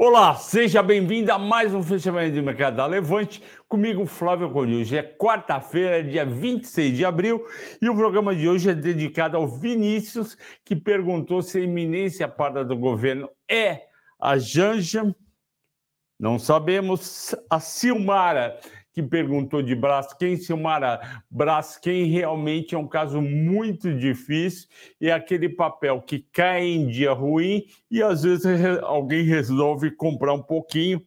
Olá, seja bem-vindo a mais um fechamento de mercado da Levante. Comigo, Flávio Cunha. Hoje é quarta-feira, dia 26 de abril, e o programa de hoje é dedicado ao Vinícius, que perguntou se a iminência parda do governo é a Janja. Não sabemos. A Silmara que perguntou de Braskem, Silmara, Braskem realmente é um caso muito difícil e é aquele papel que cai em dia ruim e às vezes alguém resolve comprar um pouquinho,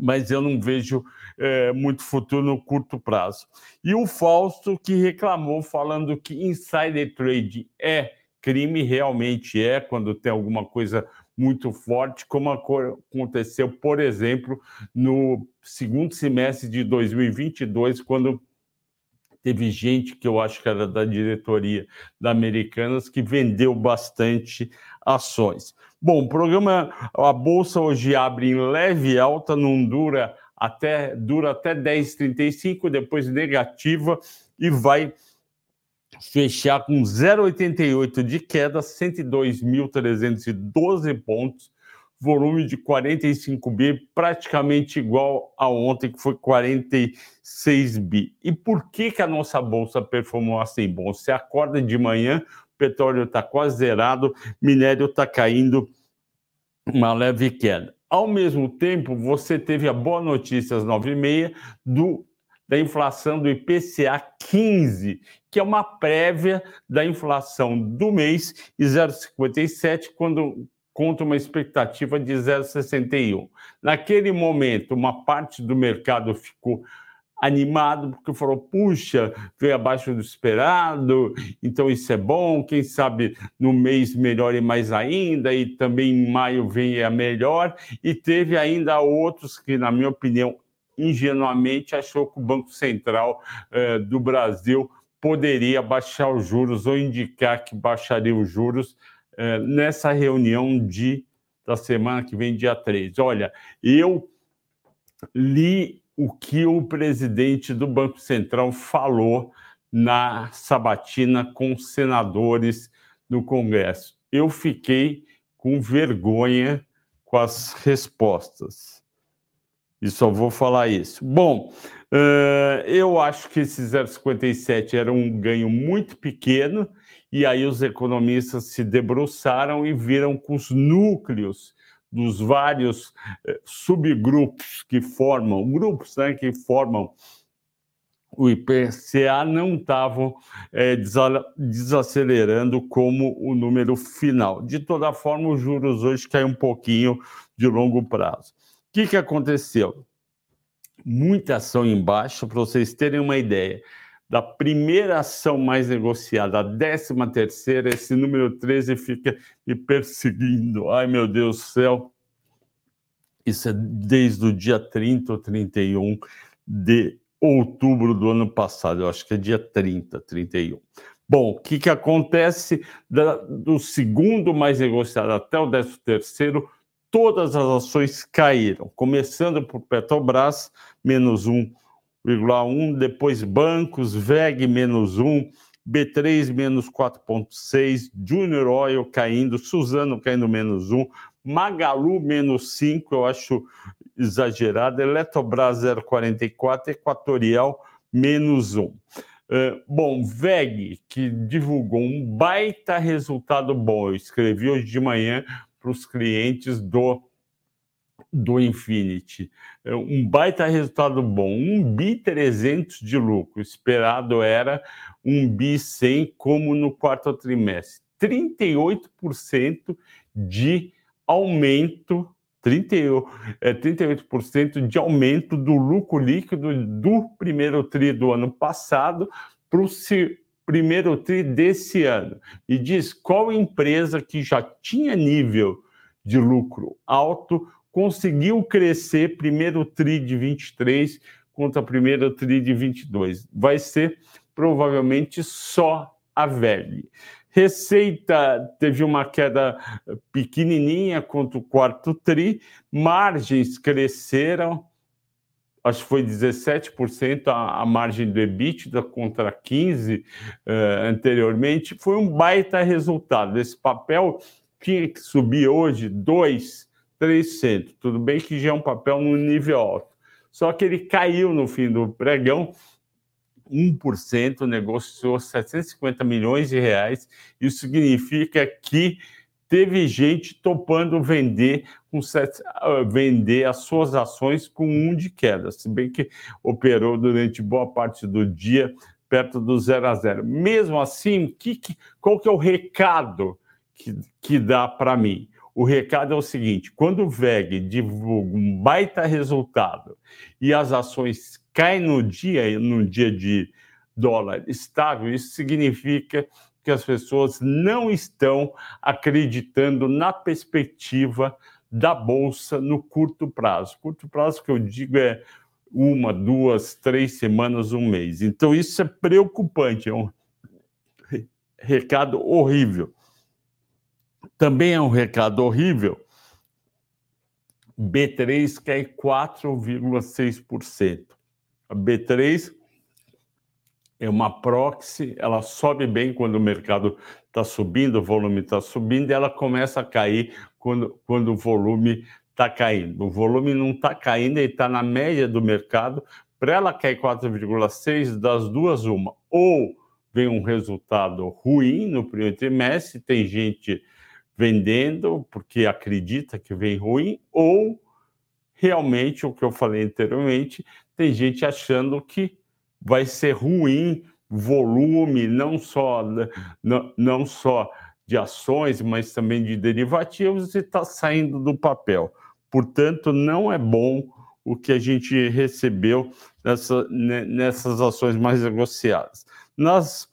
mas eu não vejo é, muito futuro no curto prazo. E o Fausto que reclamou falando que insider trade é crime, realmente é, quando tem alguma coisa muito forte, como aconteceu, por exemplo, no segundo semestre de 2022, quando teve gente que eu acho que era da diretoria da Americanas que vendeu bastante ações. Bom, o programa, a bolsa hoje abre em leve alta, não dura até dura até 10,35, depois negativa e vai fechar com 0,88 de queda, 102.312 pontos, volume de 45 bi, praticamente igual a ontem, que foi 46 bi. E por que, que a nossa bolsa performou assim? Bom, você acorda de manhã, petróleo está quase zerado, minério está caindo uma leve queda. Ao mesmo tempo, você teve a boa notícia às 9h30 do da inflação do IPCA 15, que é uma prévia da inflação do mês, e 0,57, quando contra uma expectativa de 0,61. Naquele momento, uma parte do mercado ficou animado porque falou: puxa, veio abaixo do esperado, então isso é bom. Quem sabe no mês melhore mais ainda, e também em maio venha melhor. E teve ainda outros que, na minha opinião, ingenuamente achou que o Banco Central eh, do Brasil poderia baixar os juros ou indicar que baixaria os juros eh, nessa reunião de, da semana que vem, dia 3. Olha, eu li o que o presidente do Banco Central falou na sabatina com senadores no Congresso. Eu fiquei com vergonha com as respostas. E só vou falar isso. Bom, uh, eu acho que esse 0,57 era um ganho muito pequeno, e aí os economistas se debruçaram e viram com os núcleos dos vários uh, subgrupos que formam, grupos né, que formam o IPCA não estavam é, desacelerando como o número final. De toda forma, os juros hoje caem um pouquinho de longo prazo que, que aconteceu? Muita ação em baixa, para vocês terem uma ideia. Da primeira ação mais negociada, a décima terceira, esse número 13 fica me perseguindo. Ai, meu Deus do céu. Isso é desde o dia 30 ou 31 de outubro do ano passado. Eu acho que é dia 30, 31. Bom, o que, que acontece da, do segundo mais negociado até o décimo terceiro? Todas as ações caíram, começando por Petrobras, menos 1,1, depois bancos, VEG, menos 1, B3, menos 4,6, Junior Oil caindo, Suzano caindo menos 1, Magalu, menos 5, eu acho exagerado, Eletrobras 0,44, Equatorial, menos 1. Uh, eh, bom, VEG, que divulgou um baita resultado bom, eu escrevi hoje de manhã para os clientes do, do Infinity. É um baita resultado bom, um bi 300 de lucro, esperado era um bi 100 como no quarto trimestre. 38% de aumento 38%, é, 38% de aumento do lucro líquido do primeiro tri do ano passado para o primeiro TRI desse ano e diz qual empresa que já tinha nível de lucro alto conseguiu crescer primeiro TRI de 23 contra primeiro TRI de 22. Vai ser provavelmente só a VEG. Receita teve uma queda pequenininha contra o quarto TRI, margens cresceram acho que foi 17% a, a margem do EBITDA contra 15% uh, eh, anteriormente, foi um baita resultado. Esse papel tinha que subir hoje 2%, 300. Tudo bem que já é um papel no nível alto. Só que ele caiu no fim do pregão 1%, negociou 750 milhões de reais. Isso significa que teve gente topando vender com uh, vender as suas ações com um de queda, se bem que operou durante boa parte do dia perto do zero a zero. Mesmo assim, que, que, qual que é o recado que, que dá para mim? O recado é o seguinte: quando o VEG divulga um baita resultado e as ações caem no dia, no dia de dólar estável, isso significa que as pessoas não estão acreditando na perspectiva da bolsa no curto prazo. Curto prazo que eu digo é uma, duas, três semanas, um mês. Então isso é preocupante, é um recado horrível. Também é um recado horrível. B3 cai 4,6%. A B3 é uma proxy, ela sobe bem quando o mercado está subindo, o volume está subindo, e ela começa a cair quando, quando o volume está caindo. O volume não está caindo, ele está na média do mercado. Para ela cair 4,6, das duas, uma. Ou vem um resultado ruim no primeiro trimestre, tem gente vendendo porque acredita que vem ruim, ou realmente, o que eu falei anteriormente, tem gente achando que vai ser ruim volume, não só, não, não só de ações, mas também de derivativos, e está saindo do papel. Portanto, não é bom o que a gente recebeu nessa, nessas ações mais negociadas. Nas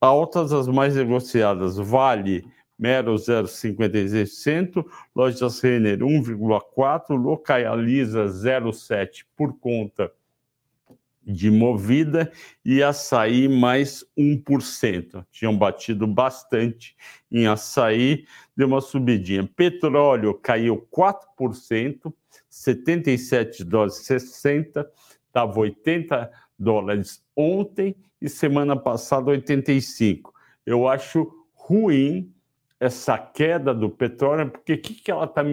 altas, as mais negociadas, Vale, Mero 0,56%, Lojas Renner 1,4%, Localiza 0,7% por conta de movida e açaí mais 1%. Tinham batido bastante em açaí, deu uma subidinha. Petróleo caiu 4%, 77 dólares 60, estava 80 dólares ontem e semana passada 85. Eu acho ruim essa queda do petróleo, porque o que, que ela está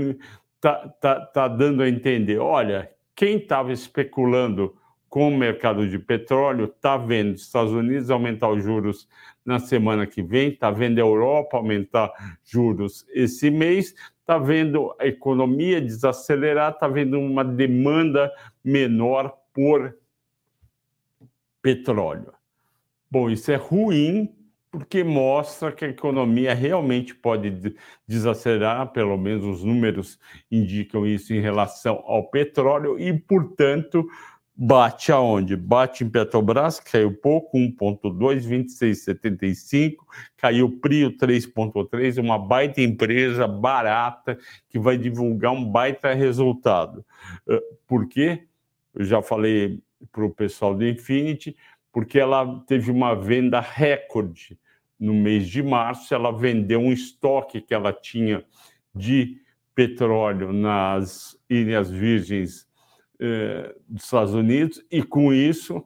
tá, tá, tá dando a entender? Olha, quem estava especulando com o mercado de petróleo, está vendo os Estados Unidos aumentar os juros na semana que vem, está vendo a Europa aumentar juros esse mês, está vendo a economia desacelerar, está vendo uma demanda menor por petróleo. Bom, isso é ruim porque mostra que a economia realmente pode desacelerar, pelo menos os números indicam isso em relação ao petróleo, e, portanto, bate aonde? Bate em Petrobras, caiu pouco, 1,2, 26,75, caiu Prio 3,3, uma baita empresa barata que vai divulgar um baita resultado. Por quê? Eu já falei para o pessoal do Infinity, porque ela teve uma venda recorde no mês de março, ela vendeu um estoque que ela tinha de petróleo nas Ilhas Virgens eh, dos Estados Unidos e com isso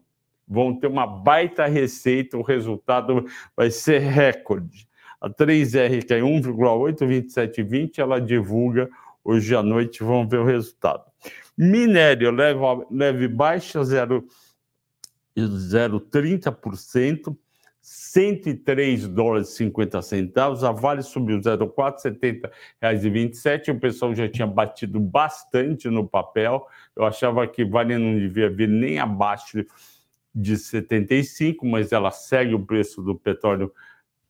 vão ter uma baita receita, o resultado vai ser recorde. A 3R cai 1,8, 27,20, ela divulga hoje à noite, vamos ver o resultado. Minério leva, leve baixa 0,30%, 103 dólares e 50 centavos, a Vale subiu 0,4, 70 reais e 27, o pessoal já tinha batido bastante no papel, eu achava que Vale não devia vir nem abaixo de 75, mas ela segue o preço do petróleo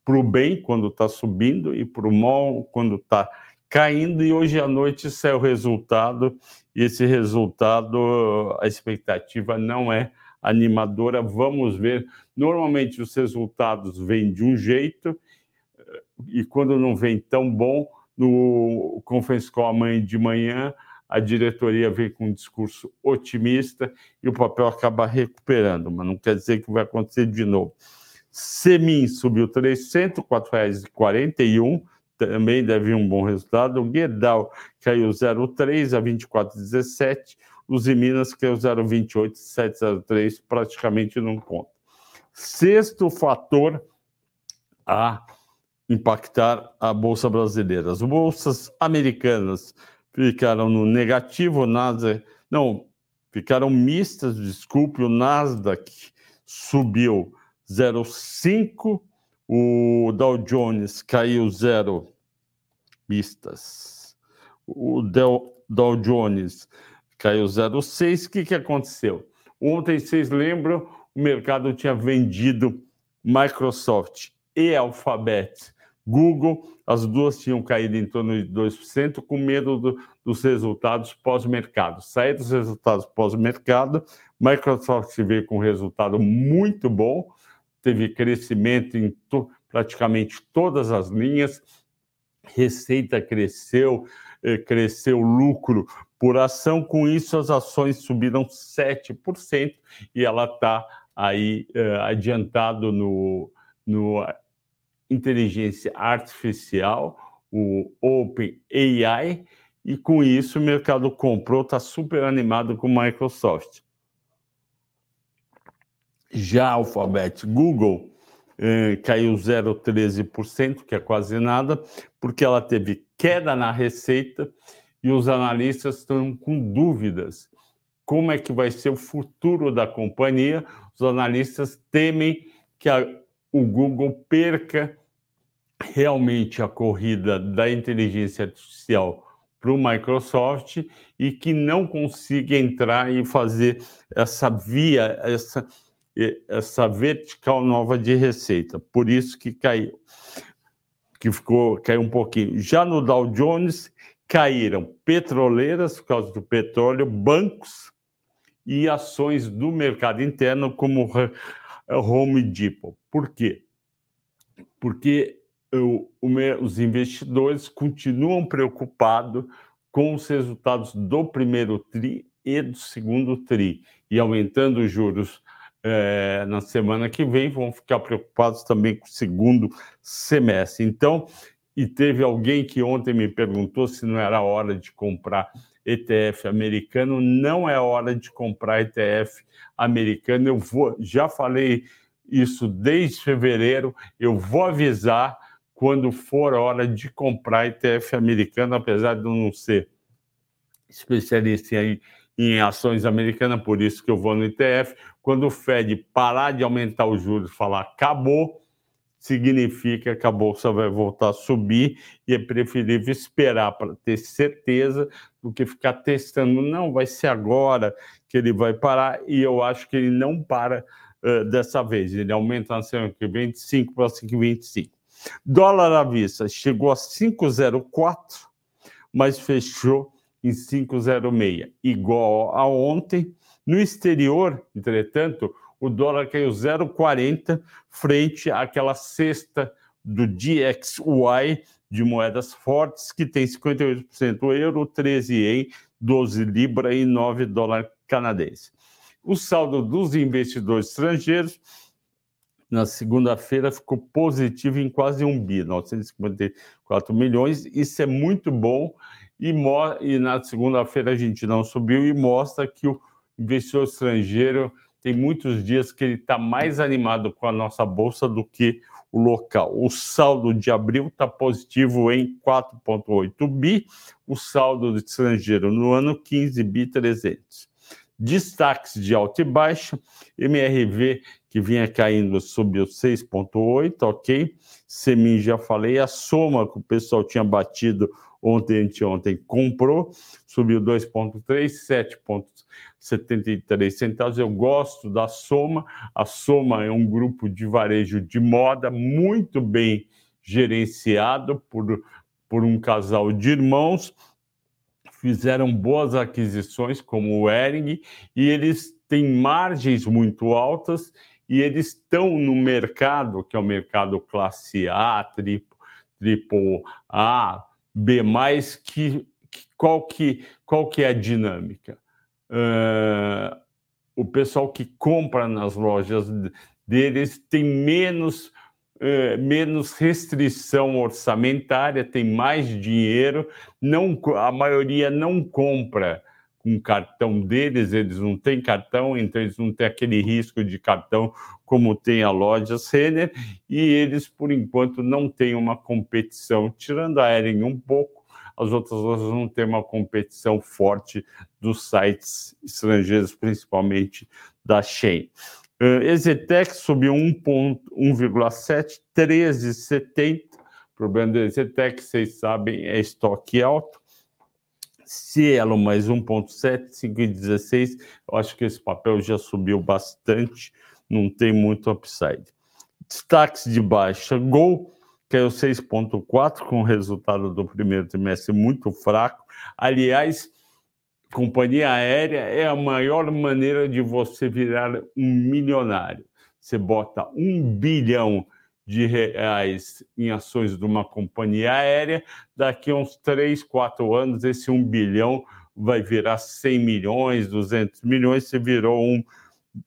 para o bem quando está subindo e para o mal quando está caindo, e hoje à noite sai o resultado, e esse resultado, a expectativa não é animadora. Vamos ver. Normalmente os resultados vêm de um jeito eh, e quando não vem tão bom, no Conference Call amanhã de manhã, a diretoria vem com um discurso otimista e o papel acaba recuperando, mas não quer dizer que vai acontecer de novo. Semin subiu 300, R$ 4,41, também deve um bom resultado. O Guedal caiu 0,3 a 24,17 os em Minas, que é o 028,703, praticamente não conta. Sexto fator a impactar a Bolsa Brasileira. As bolsas americanas ficaram no negativo, Nasdaq, não, ficaram mistas, desculpe, o Nasdaq subiu 0,5, o Dow Jones caiu 0 mistas. O Dow Jones caiu 0,6. O que, que aconteceu? Ontem, vocês lembram, o mercado tinha vendido Microsoft e Alphabet. Google, as duas tinham caído em torno de 2%, com medo do, dos resultados pós-mercado. Sair dos resultados pós-mercado, Microsoft veio com um resultado muito bom, teve crescimento em to, praticamente todas as linhas, receita cresceu, eh, cresceu lucro por ação, com isso as ações subiram 7% e ela está aí eh, adiantado no, no inteligência artificial, o OpenAI, e com isso o mercado comprou, está super animado com Microsoft. Já Alphabet Google caiu 0,13%, que é quase nada, porque ela teve queda na receita e os analistas estão com dúvidas. Como é que vai ser o futuro da companhia? Os analistas temem que a, o Google perca realmente a corrida da inteligência artificial para o Microsoft e que não consiga entrar e fazer essa via, essa, essa vertical nova de receita. Por isso que caiu, que ficou caiu um pouquinho. Já no Dow Jones caíram petroleiras por causa do petróleo, bancos e ações do mercado interno como Home Depot. Por quê? Porque o, os investidores continuam preocupados com os resultados do primeiro TRI e do segundo TRI. E aumentando os juros é, na semana que vem, vão ficar preocupados também com o segundo semestre. Então, e teve alguém que ontem me perguntou se não era hora de comprar ETF americano. Não é hora de comprar ETF americano. Eu vou, já falei isso desde fevereiro. Eu vou avisar quando for hora de comprar ETF americano, apesar de eu não ser especialista em, em ações americanas, por isso que eu vou no ETF. Quando o Fed parar de aumentar os juros e falar acabou, significa que a bolsa vai voltar a subir e é preferível esperar para ter certeza do que ficar testando. Não, vai ser agora que ele vai parar e eu acho que ele não para uh, dessa vez. Ele aumenta na semana que vem de 5 para 5,25. Dólar à vista chegou a 5,04, mas fechou em 5,06, igual a ontem. No exterior, entretanto, o dólar caiu 0,40 frente àquela cesta do DXY de moedas fortes, que tem 58% euro, 13 ien, 12 libra e 9 dólar canadense. O saldo dos investidores estrangeiros na segunda-feira ficou positivo em quase um bi, 954 milhões. Isso é muito bom. E, e na segunda-feira a gente não subiu e mostra que o investidor estrangeiro tem muitos dias que ele está mais animado com a nossa bolsa do que o local. O saldo de abril está positivo em 4,8 bi, o saldo do estrangeiro no ano 15 bi 300. Destaques de alta e baixa, MRV que vinha caindo subiu 6,8, ok? Semin já falei, a soma que o pessoal tinha batido ontem, anteontem, comprou, subiu 2,3, 7,73 centavos. Eu gosto da soma, a soma é um grupo de varejo de moda muito bem gerenciado por, por um casal de irmãos, fizeram boas aquisições, como o Ering, e eles têm margens muito altas e eles estão no mercado, que é o mercado classe A, triple, triple A, B+, que, que, qual, que, qual que é a dinâmica? Uh, o pessoal que compra nas lojas deles tem menos, menos restrição orçamentária, tem mais dinheiro, não, a maioria não compra com o cartão deles, eles não têm cartão, então eles não têm aquele risco de cartão como tem a loja Renner, e eles, por enquanto, não têm uma competição, tirando a Ering um pouco, as outras duas não têm uma competição forte dos sites estrangeiros, principalmente da Shein. Uh, Exetec subiu 1,7, 13,70. O problema do Exetec, vocês sabem, é estoque alto. Cielo mais 1,7, 5,16. Eu acho que esse papel já subiu bastante, não tem muito upside. Destaques de baixa: Gol caiu 6,4, com o resultado do primeiro trimestre muito fraco. Aliás, companhia aérea é a maior maneira de você virar um milionário. Você bota um bilhão de reais em ações de uma companhia aérea, daqui a uns 3, 4 anos, esse um bilhão vai virar 100 milhões, 200 milhões, você virou um,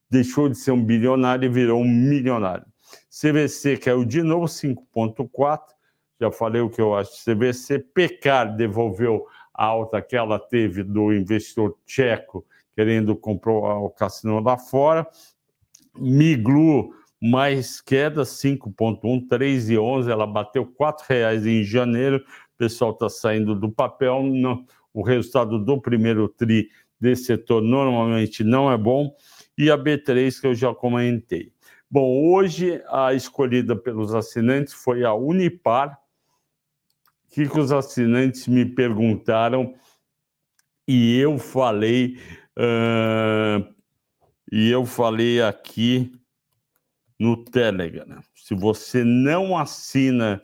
deixou de ser um bilionário e virou um milionário. CVC caiu de novo 5,4, já falei o que eu acho de CVC, Pecar devolveu a alta que ela teve do investidor tcheco querendo comprar o cassino lá fora. Miglu, mais queda, 5,1, 3,11, ela bateu R$ reais em janeiro, o pessoal está saindo do papel, não, o resultado do primeiro TRI desse setor normalmente não é bom, e a B3 que eu já comentei. Bom, hoje a escolhida pelos assinantes foi a Unipar, que, que os assinantes me perguntaram? E eu falei uh, e eu falei aqui no Telegram. Se você não assina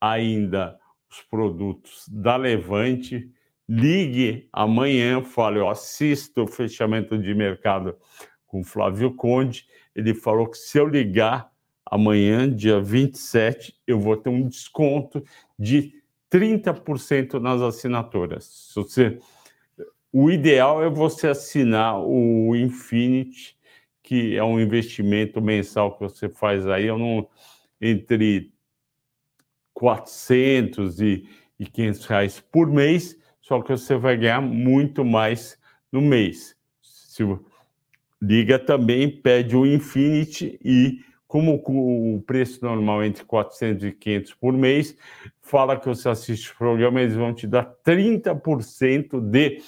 ainda os produtos da Levante, ligue amanhã, fale, eu assisto o fechamento de mercado com Flávio Conde. Ele falou que se eu ligar amanhã, dia 27, eu vou ter um desconto de 30% nas assinaturas. Se você, o ideal é você assinar o Infinity, que é um investimento mensal que você faz aí, eu não, entre 400 e, e 500 reais por mês, só que você vai ganhar muito mais no mês. Se, liga também, pede o Infinity e como o preço normal é entre 400 e 500 por mês, fala que você assiste o programa, eles vão te dar 30% de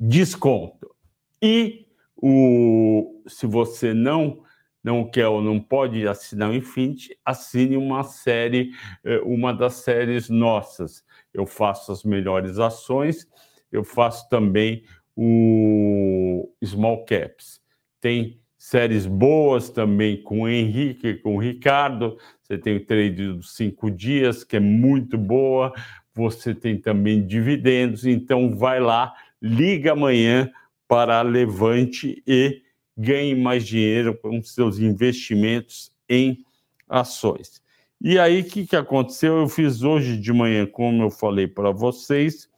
desconto. E o, se você não não quer ou não pode assinar o Infinity, assine uma série, eh, uma das séries nossas. Eu faço as melhores ações, eu faço também o Small Caps. Tem séries boas também com o Henrique, com o Ricardo. Você tem o trade dos cinco dias, que é muito boa. Você tem também dividendos. Então, vai lá, liga amanhã para a Levante e ganhe mais dinheiro com seus investimentos em ações. E aí, o que, que aconteceu? Eu fiz hoje de manhã, como eu falei para vocês,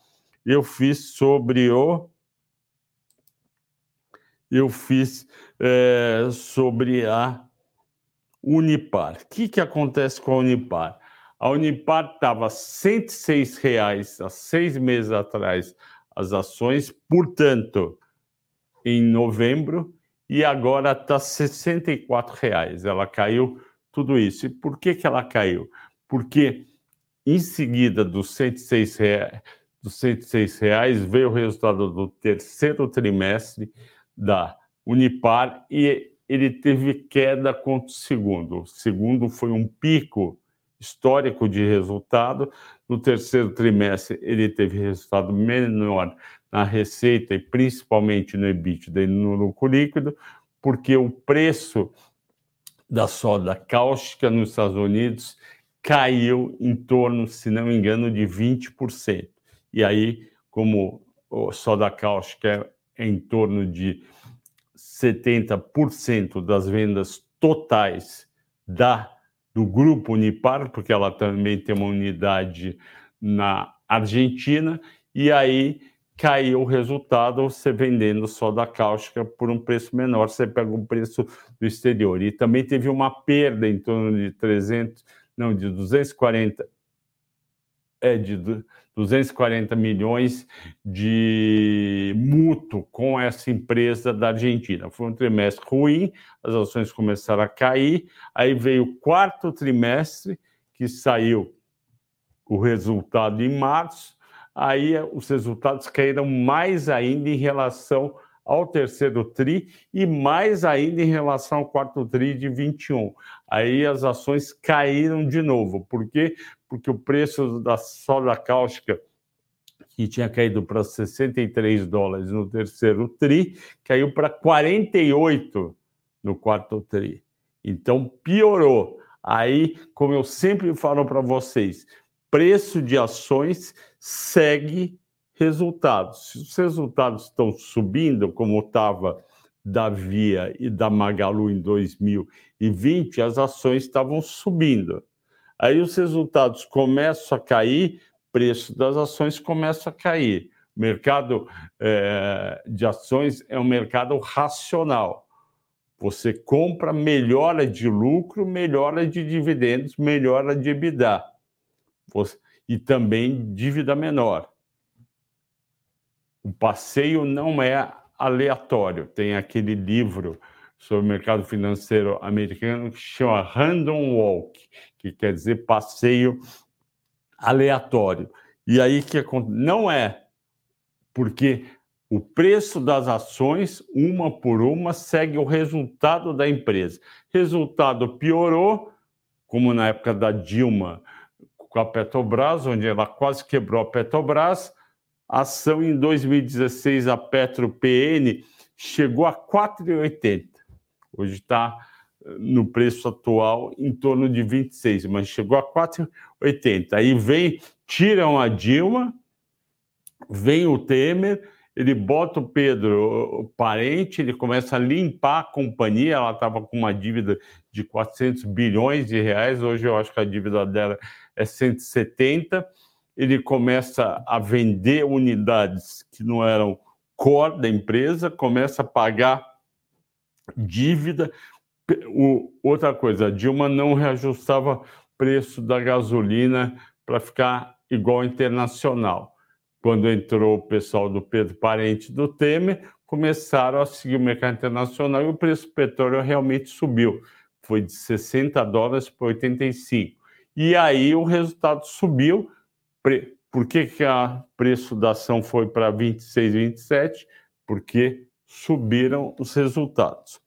eu fiz sobre o eu fiz é, sobre a Unipar. O que, que acontece com a Unipar? A Unipar estava 106 reais há seis meses atrás as ações, portanto, em novembro, e agora está 64 reais. Ela caiu tudo isso. E por que, que ela caiu? Porque em seguida dos 106 reais, dos 106 reais veio o resultado do terceiro trimestre da Unipar e ele teve queda contra o segundo. O segundo foi um pico histórico de resultado. No terceiro trimestre, ele teve resultado menor na receita e principalmente no EBITDA e no lucro líquido, porque o preço da soda cáustica nos Estados Unidos caiu em torno, se não me engano, de 20%. E aí, como a soda cáustica é em torno de 70% das vendas totais da do grupo Unipar, porque ela também tem uma unidade na Argentina, e aí caiu o resultado você vendendo só da cáustica por um preço menor, você pega o preço do exterior. E também teve uma perda em torno de 300, não, de 240 é de 240 milhões de mútuo com essa empresa da Argentina. Foi um trimestre ruim, as ações começaram a cair, aí veio o quarto trimestre, que saiu o resultado em março, aí os resultados caíram mais ainda em relação ao terceiro TRI e mais ainda em relação ao quarto TRI de 21. Aí as ações caíram de novo. Por quê? Porque o preço da soda cáustica que tinha caído para 63 dólares no terceiro TRI, caiu para 48 no quarto TRI. Então piorou. Aí, como eu sempre falo para vocês, preço de ações segue resultados. Se os resultados estão subindo, como estava da Via e da Magalu em 2020, as ações estavam subindo. Aí os resultados começam a cair, preço das ações começa a cair. O mercado é, de ações é um mercado racional. Você compra, melhora de lucro, melhora de dividendos, melhora de EBITDA. E também dívida menor. O passeio não é aleatório. Tem aquele livro sobre o mercado financeiro americano que chama Random Walk, que quer dizer passeio aleatório. E aí que não é porque o preço das ações, uma por uma, segue o resultado da empresa. Resultado piorou, como na época da Dilma com a Petrobras, onde ela quase quebrou a Petrobras. A ação em 2016, a Petro PN, chegou a 4,80. Hoje está no preço atual em torno de 26, mas chegou a 4,80. Aí vem, tiram a Dilma, vem o Temer, ele bota o Pedro o parente, ele começa a limpar a companhia, ela estava com uma dívida de 400 bilhões de reais, hoje eu acho que a dívida dela é 170, ele começa a vender unidades que não eram core da empresa, começa a pagar dívida, o, outra coisa, a Dilma não reajustava preço da gasolina para ficar igual internacional. Quando entrou o pessoal do Pedro Parente do Temer, começaram a seguir o mercado internacional e o preço do petróleo realmente subiu. Foi de 60 dólares para 85. E aí o resultado subiu. Por que, que o preço da ação foi para 26, 27? Porque subiram os resultados.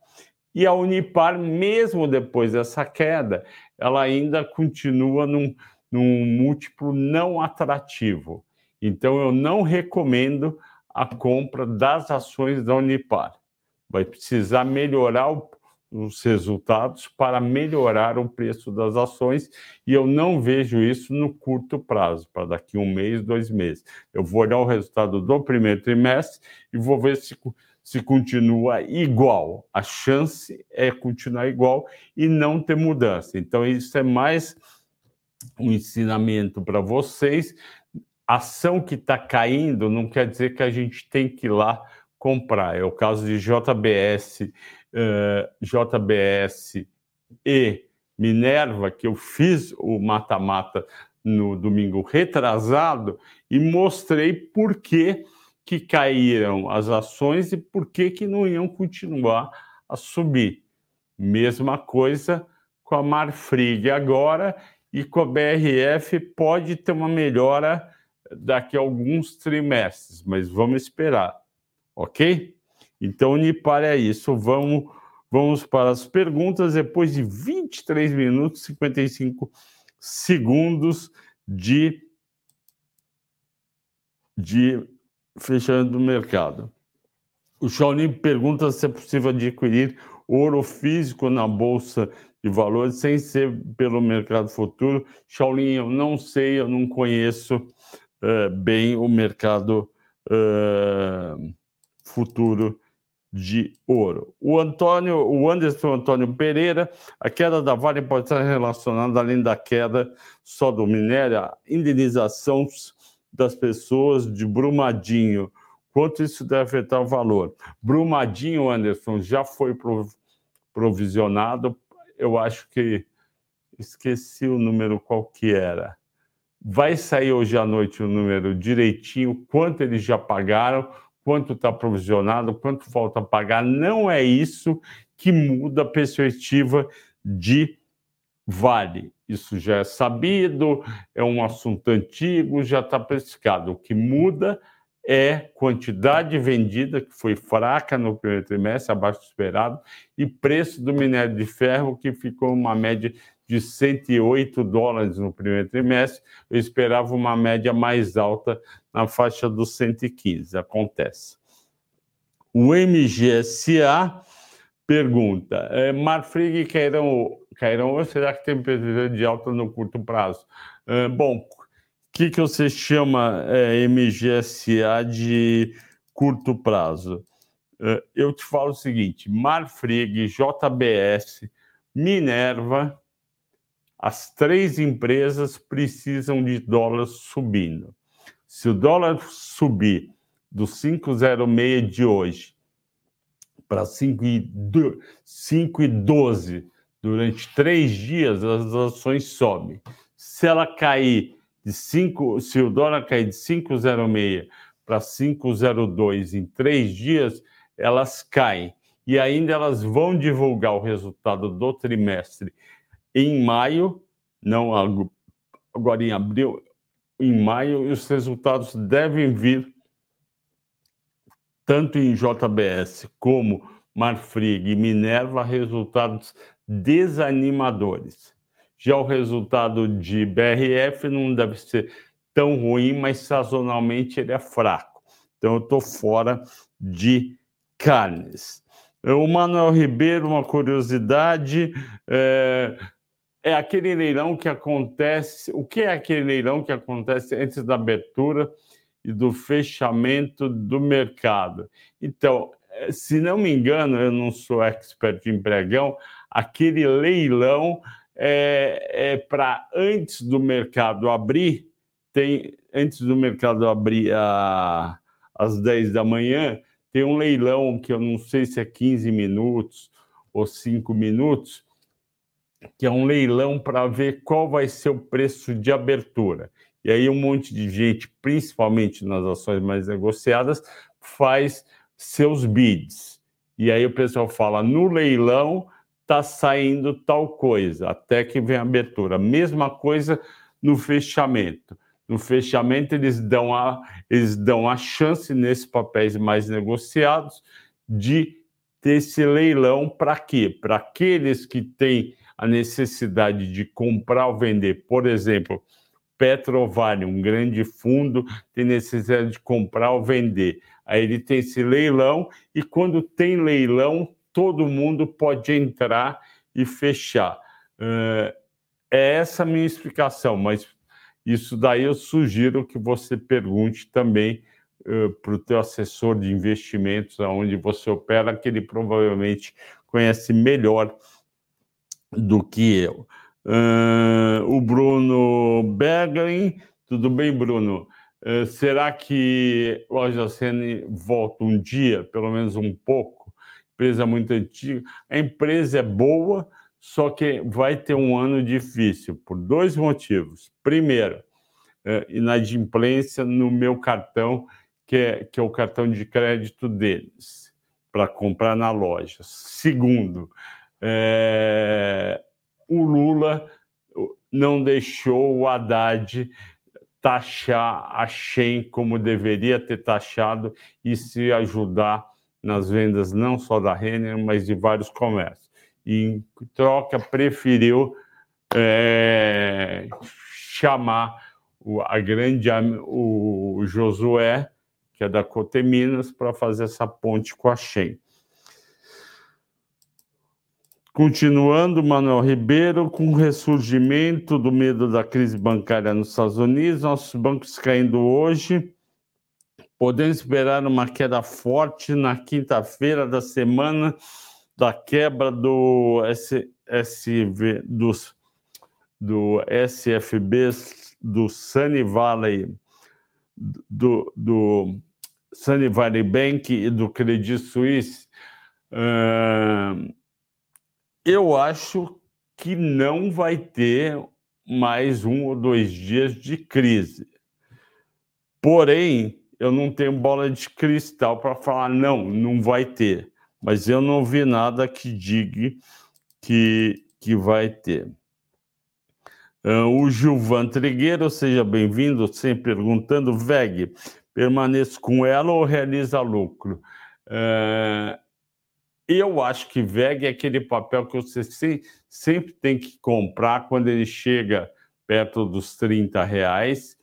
E a Unipar, mesmo depois dessa queda, ela ainda continua num, num múltiplo não atrativo. Então, eu não recomendo a compra das ações da Unipar. Vai precisar melhorar o, os resultados para melhorar o preço das ações e eu não vejo isso no curto prazo, para daqui um mês, dois meses. Eu vou olhar o resultado do primeiro trimestre e vou ver se se continua igual. A chance é continuar igual e não ter mudança. Então, isso é mais um ensinamento para vocês. Ação que está caindo não quer dizer que a gente tem que ir lá comprar. É o caso de JBS, uh, eh, JBS e Minerva, que eu fiz o mata-mata no domingo retrasado e mostrei por que que caíram as ações e por que, que não iam continuar a subir. Mesma coisa com a Marfrig agora e com a BRF pode ter uma melhora daqui a alguns trimestres, mas vamos esperar, ok? Então, é isso. Vamos, vamos para as perguntas depois de 23 minutos e 55 segundos de, de fechando o mercado. O Shaolin pergunta se é possível adquirir ouro físico na bolsa de valores sem ser pelo mercado futuro. Shaolin, eu não sei, eu não conheço uh, bem o mercado uh, futuro de ouro. O Antônio, o Anderson Antônio Pereira, a queda da Vale pode estar relacionada, além da queda só do minério, a indenização das pessoas de Brumadinho. Quanto isso deve afetar o valor? Brumadinho, Anderson, já foi provisionado. Eu acho que esqueci o número qual que era. Vai sair hoje à noite o número direitinho, quanto eles já pagaram, quanto está provisionado, quanto falta pagar. Não é isso que muda a perspectiva de vale. Isso já é sabido, é um assunto antigo, já está precificado. O que muda é quantidade vendida, que foi fraca no primeiro trimestre, abaixo do esperado, e preço do minério de ferro, que ficou uma média de 108 dólares no primeiro trimestre. Eu esperava uma média mais alta na faixa dos 115. Acontece. O MGSA pergunta: é, Marfrig cairão, cairão ou será que tem previsão de alta no curto prazo? É, bom, o que, que você chama é, MGSA de curto prazo? É, eu te falo o seguinte: Marfrig, JBS, Minerva, as três empresas precisam de dólar subindo. Se o dólar subir do 5,06 de hoje para 5,12 durante três dias, as ações sobem. Se ela cair de 5, se o dólar cair de 5,06 para 5,02 em três dias, elas caem. E ainda elas vão divulgar o resultado do trimestre em maio, não agora em abril, em maio, e os resultados devem vir tanto em JBS como Marfrig e Minerva, resultados desanimadores. Já o resultado de BRF não deve ser tão ruim, mas sazonalmente ele é fraco. Então eu estou fora de carnes. O Manuel Ribeiro, uma curiosidade, é, é aquele leilão que acontece. O que é aquele leilão que acontece antes da abertura e do fechamento do mercado? Então, eh, se não me engano, eu não sou expert em pregão, aquele leilão é, é para antes do mercado abrir, tem antes do mercado abrir a, às 10 da manhã, tem um leilão que eu não sei se é 15 minutos ou 5 minutos, que é um leilão para ver qual vai ser o preço de abertura. E aí um monte de gente, principalmente nas ações mais negociadas, faz seus bids. E aí o pessoal fala, no leilão está saindo tal coisa, até que vem a abertura. Mesma coisa no fechamento. No fechamento eles dão a, eles dão a chance nesses papéis mais negociados de ter esse leilão para quê? Para aqueles que têm a necessidade de comprar ou vender. Por exemplo, Petrovale, um grande fundo, tem necessidade de comprar ou vender. Aí ele tem esse leilão e quando tem leilão, todo mundo pode entrar e fechar. É essa a minha explicação, mas isso daí eu sugiro que você pergunte também para o teu assessor de investimentos, aonde você opera, que ele provavelmente conhece melhor do que eu. Uh, o Bruno Berglin, tudo bem, Bruno? Uh, será que o Algacene volta um dia, pelo menos um pouco? Empresa muito antiga. A empresa é boa, só que vai ter um ano difícil, por dois motivos. Primeiro, uh, inadimplência no meu cartão, que é, que é o cartão de crédito deles, para comprar na loja. Segundo, é, o Lula não deixou o Haddad taxar a Shen como deveria ter taxado e se ajudar nas vendas não só da Renner, mas de vários comércios. E, em troca, preferiu é, chamar o, a grande, o Josué, que é da Coteminas, para fazer essa ponte com a Shen. Continuando, Manuel Ribeiro, com o ressurgimento do medo da crise bancária nos Estados Unidos, nossos bancos caindo hoje, podemos esperar uma queda forte na quinta-feira da semana da quebra do dos, do SFB, do Sunny Valley, do, do Sunny Valley Bank e do Credit Suisse. Uh, eu acho que não vai ter mais um ou dois dias de crise. Porém, eu não tenho bola de cristal para falar não, não vai ter. Mas eu não vi nada que diga que, que vai ter. O Gilvan Trigueiro, seja bem-vindo, sempre perguntando, VEG, permaneço com ela ou realiza lucro? Uh, eu acho que VEG é aquele papel que você sempre tem que comprar quando ele chega perto dos 30 reais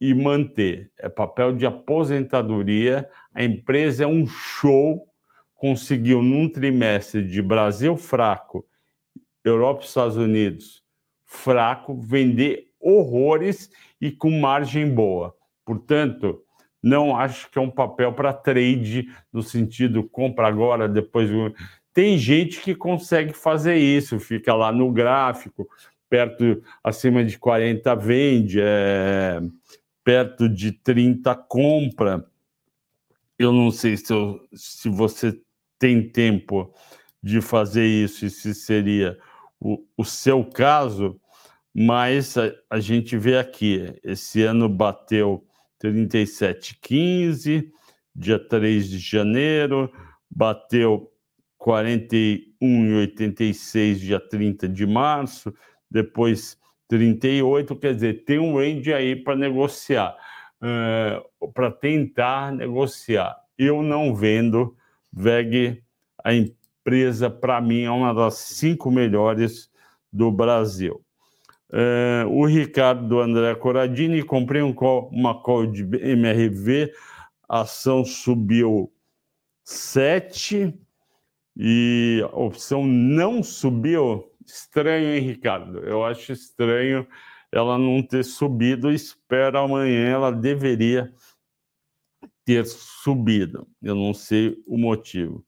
e manter. É papel de aposentadoria. A empresa é um show, conseguiu num trimestre de Brasil fraco, Europa e Estados Unidos fraco, vender horrores e com margem boa. Portanto, não acho que é um papel para trade, no sentido compra agora, depois. Tem gente que consegue fazer isso, fica lá no gráfico, perto, acima de 40 vende, é, perto de 30 compra. Eu não sei se, eu, se você tem tempo de fazer isso e se seria o, o seu caso, mas a, a gente vê aqui, esse ano bateu 37,15, dia 3 de janeiro, bateu 41,86 dia 30 de março, depois 38, quer dizer, tem um range aí para negociar, uh, para tentar negociar. Eu não vendo VEG, a empresa, para mim, é uma das cinco melhores do Brasil. Uh, o Ricardo André Coradini, comprei um call, uma call de MRV, a ação subiu 7 e a opção não subiu. Estranho, hein, Ricardo? Eu acho estranho ela não ter subido. Espero amanhã ela deveria ter subido. Eu não sei o motivo.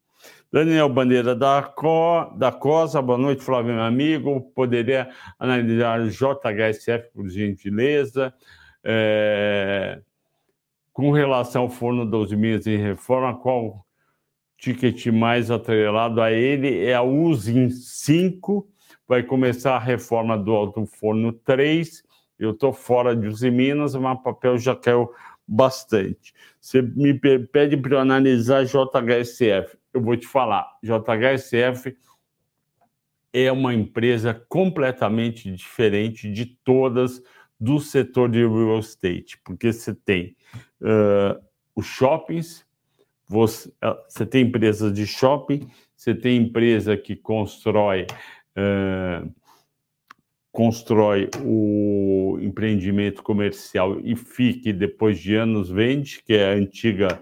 Daniel Bandeira da, Co, da COSA, boa noite, Flávio, meu amigo. Poderia analisar JHSF, por gentileza. É, com relação ao forno 12 milhas em reforma, qual ticket mais atrelado a ele é a USIN 5. Vai começar a reforma do alto forno 3. Eu estou fora de Uzi Minas, mas o papel já caiu bastante. Você me pede para analisar JHSF eu vou te falar, JHSF é uma empresa completamente diferente de todas do setor de real estate, porque você tem uh, os shoppings, você, você, tem empresas de shopping, você tem empresa que constrói uh, constrói o empreendimento comercial e fique depois de anos vende, que é a antiga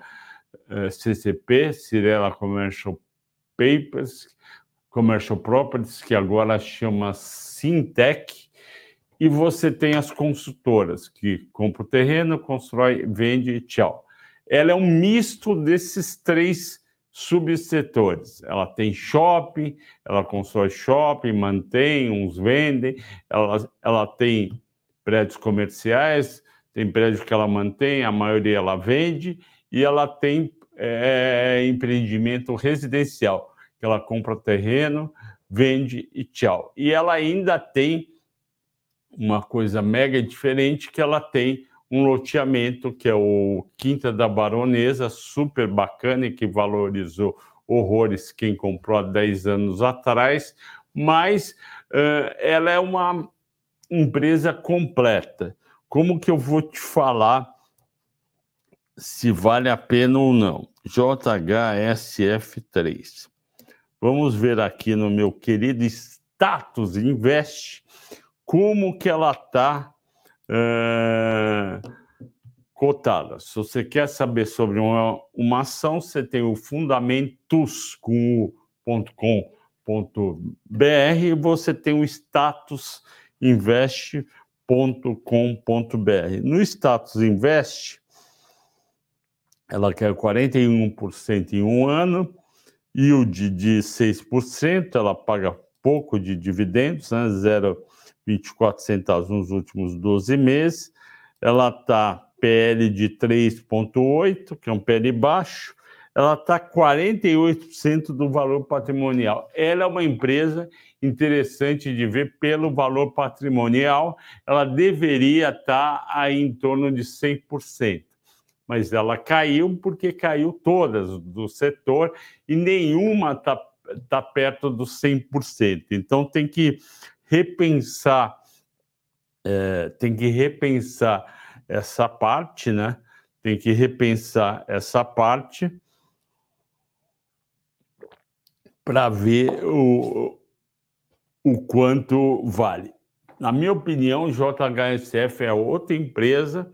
CCP, Cirela Commercial Papers, Commercial Properties, que agora chama Sintec, e você tem as consultoras, que compra o terreno, constrói, vende e tchau. Ela é um misto desses três subsetores. Ela tem shopping, ela constrói shopping, mantém, uns vendem, ela, ela tem prédios comerciais, tem prédios que ela mantém, a maioria ela vende, e ela tem é, empreendimento residencial, que ela compra terreno, vende e tchau. E ela ainda tem uma coisa mega diferente, que ela tem um loteamento, que é o Quinta da Baronesa, super bacana e que valorizou horrores quem comprou há 10 anos atrás, mas uh, ela é uma empresa completa. Como que eu vou te falar se vale a pena ou não. JHSF3. Vamos ver aqui no meu querido Status Invest como que ela está uh, cotada. Se você quer saber sobre uma, uma ação, você tem o fundamentos com e você tem o statusinvest.com.br. No Status Invest, ela quer 41% em um ano, yield de 6%, ela paga pouco de dividendos, né, 0,24 centavos nos últimos 12 meses, ela está PL de 3,8, que é um PL baixo, ela está 48% do valor patrimonial. Ela é uma empresa interessante de ver pelo valor patrimonial, ela deveria estar tá aí em torno de 100% mas ela caiu porque caiu todas do setor e nenhuma está tá perto dos 100%. Então tem que repensar é, tem que repensar essa parte, né? Tem que repensar essa parte para ver o, o quanto vale. Na minha opinião, JHSF é outra empresa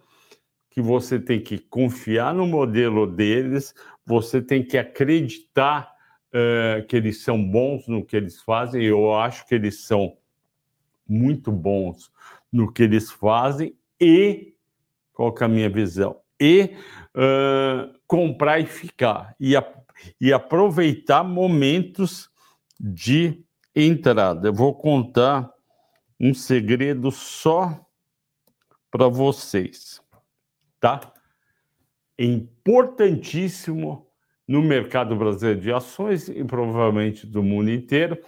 que você tem que confiar no modelo deles, você tem que acreditar uh, que eles são bons no que eles fazem. Eu acho que eles são muito bons no que eles fazem e qual é a minha visão? E uh, comprar e ficar e, a, e aproveitar momentos de entrada. Eu vou contar um segredo só para vocês tá? É importantíssimo no mercado brasileiro de ações e provavelmente do mundo inteiro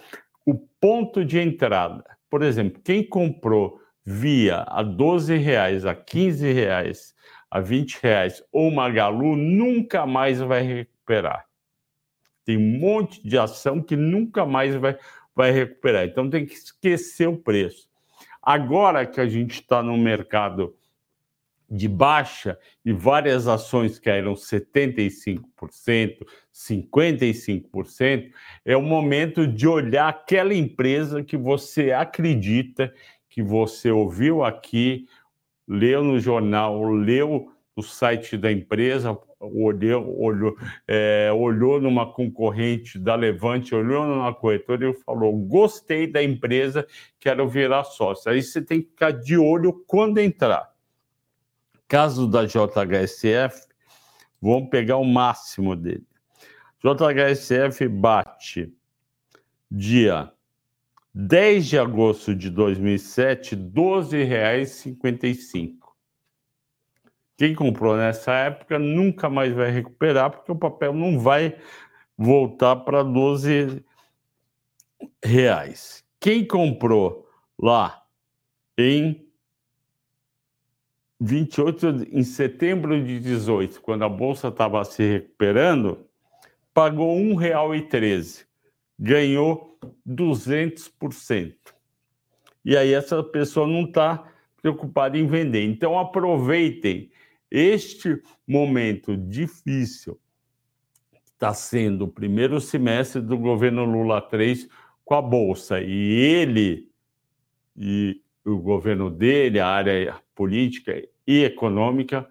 o ponto de entrada. Por exemplo, quem comprou via a 12 reais, a 15 reais, a 20 reais ou Magalu nunca mais vai recuperar. Tem um monte de ação que nunca mais vai, vai recuperar. Então tem que esquecer o preço. Agora que a gente está no mercado de baixa e várias ações caíram 75%, 55%, é o momento de olhar aquela empresa que você acredita, que você ouviu aqui, leu no jornal, leu no site da empresa, olhou, olhou, é, olhou numa concorrente da Levante, olhou numa corretora e falou: gostei da empresa, quero virar sócio. Aí você tem que ficar de olho quando entrar caso da JHSF, vamos pegar o máximo dele. JHSF bate dia 10 de agosto de 2007, R$ 12,55. Quem comprou nessa época nunca mais vai recuperar, porque o papel não vai voltar para 12 reais. Quem comprou lá em 28 em setembro de 18, quando a bolsa estava se recuperando, pagou R$ 1,13, ganhou 200%. E aí essa pessoa não está preocupada em vender. Então aproveitem este momento difícil está sendo o primeiro semestre do governo Lula 3 com a bolsa e ele e o governo dele, a área política e econômica,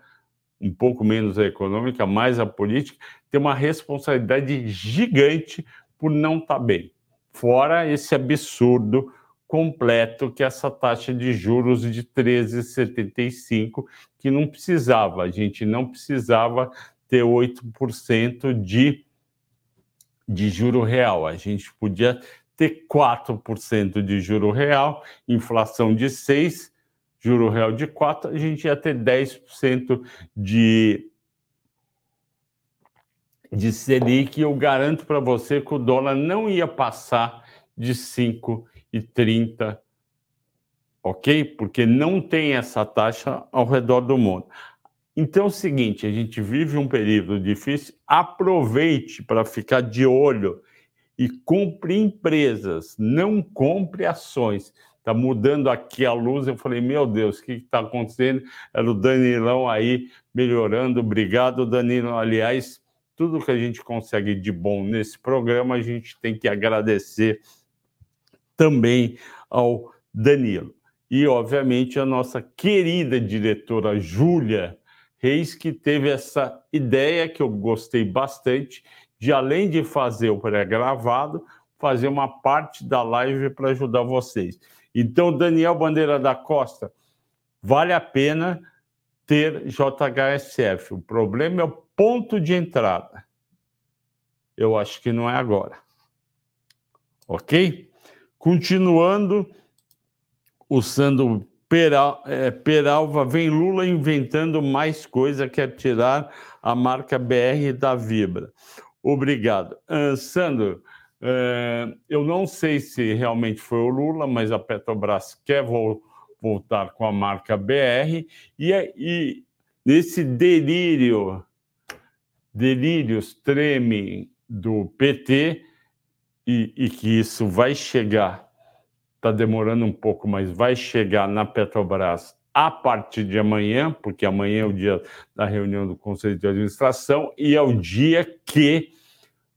um pouco menos a econômica, mais a política, tem uma responsabilidade gigante por não estar tá bem. Fora esse absurdo completo que é essa taxa de juros de 13,75, que não precisava, a gente não precisava ter 8% de, de juro real, a gente podia ter 4% de juro real, inflação de 6%, juro real de 4%, a gente ia ter 10% de, de Selic, eu garanto para você que o dólar não ia passar de 5,30%, ok? Porque não tem essa taxa ao redor do mundo. Então é o seguinte, a gente vive um período difícil, aproveite para ficar de olho e compre empresas, não compre ações. Está mudando aqui a luz. Eu falei, meu Deus, o que está acontecendo? Era o Danilão aí melhorando. Obrigado, Danilo. Aliás, tudo que a gente consegue de bom nesse programa, a gente tem que agradecer também ao Danilo. E, obviamente, a nossa querida diretora Júlia Reis, que teve essa ideia que eu gostei bastante de além de fazer o pré-gravado, fazer uma parte da live para ajudar vocês. Então, Daniel Bandeira da Costa, vale a pena ter JHSF. O problema é o ponto de entrada. Eu acho que não é agora. Ok? Continuando, o Sandro é, Peralva vem Lula inventando mais coisa, quer tirar a marca BR da Vibra. Obrigado. Uh, Sandro, uh, eu não sei se realmente foi o Lula, mas a Petrobras quer vo voltar com a marca BR e, e nesse delírio, delírios treme do PT e, e que isso vai chegar está demorando um pouco, mas vai chegar na Petrobras a partir de amanhã, porque amanhã é o dia da reunião do Conselho de Administração e é o dia que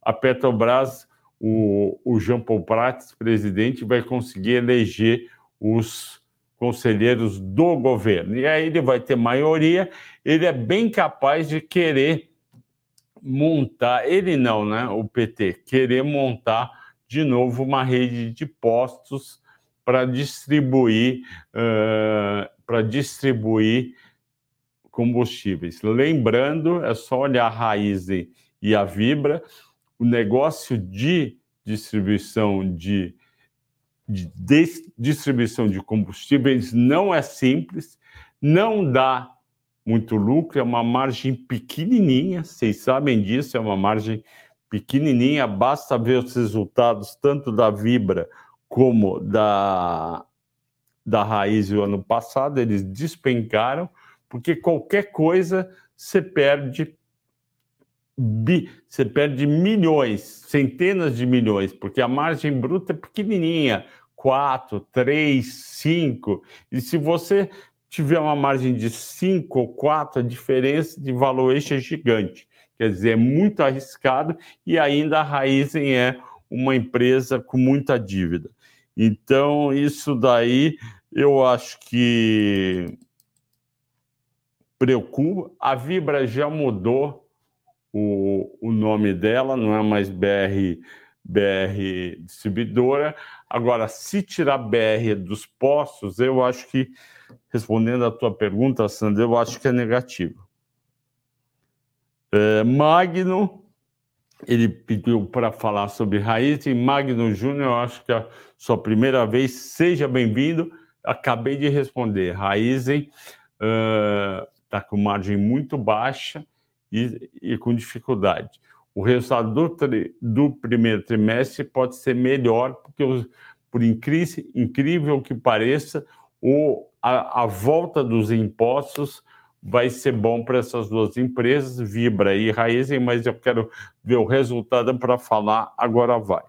a Petrobras, o, o Jean Paul Prats, presidente, vai conseguir eleger os conselheiros do governo. E aí ele vai ter maioria, ele é bem capaz de querer montar, ele não, né? O PT, querer montar de novo uma rede de postos para distribuir uh, para distribuir combustíveis. Lembrando, é só olhar a Raizen e a Vibra, o negócio de distribuição de, de, de distribuição de combustíveis não é simples, não dá muito lucro, é uma margem pequenininha, vocês sabem disso, é uma margem pequenininha, basta ver os resultados tanto da Vibra como da, da Raiz o ano passado, eles despencaram, porque qualquer coisa você perde bi, você perde milhões, centenas de milhões, porque a margem bruta é pequenininha, 4, 3, 5. E se você tiver uma margem de 5 ou 4, a diferença de valuation é gigante. Quer dizer, é muito arriscado e ainda a Raizen é uma empresa com muita dívida. Então, isso daí eu acho que preocupa. A Vibra já mudou o, o nome dela, não é mais BR, BR Distribuidora. Agora, se tirar BR dos postos, eu acho que, respondendo à tua pergunta, Sandra, eu acho que é negativo. É, Magno ele pediu para falar sobre raiz e Magno Júnior, acho que é a sua primeira vez, seja bem-vindo. Acabei de responder, Raizen está uh, com margem muito baixa e, e, com dificuldade. O resultado do, tri, do primeiro trimestre pode ser melhor, porque, por incrível, incrível que pareça, o, a, a volta dos impostos vai ser bom para essas duas empresas, Vibra e Raizen, mas eu quero ver o resultado para falar, agora vai.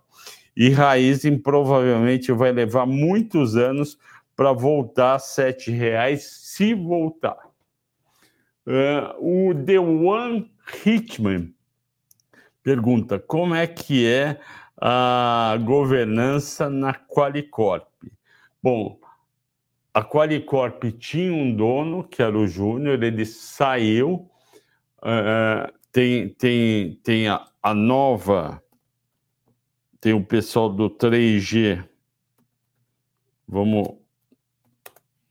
E Raizen provavelmente vai levar muitos anos para voltar a R$ reais, se voltar. Uh, o The One Hitman pergunta como é que é a governança na Qualicorp. Bom, a Qualicorp tinha um dono, que era o Júnior, ele saiu, uh, tem, tem, tem a, a, nova, tem o pessoal do 3G, vamos,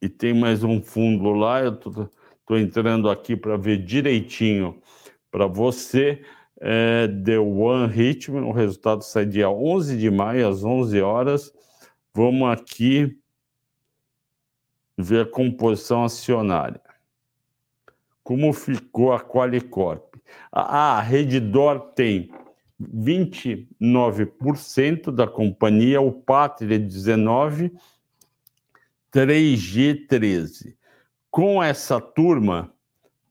e tem mais um fundo lá, eu estou entrando aqui para ver direitinho. Para você, é, The One Hitman, o resultado sai dia 11 de maio, às 11 horas, vamos aqui ver a composição acionária. Como ficou a Qualicorp? A, a Redditor tem 29% da companhia, o Pátria 19%, 3G 13%. Com essa turma,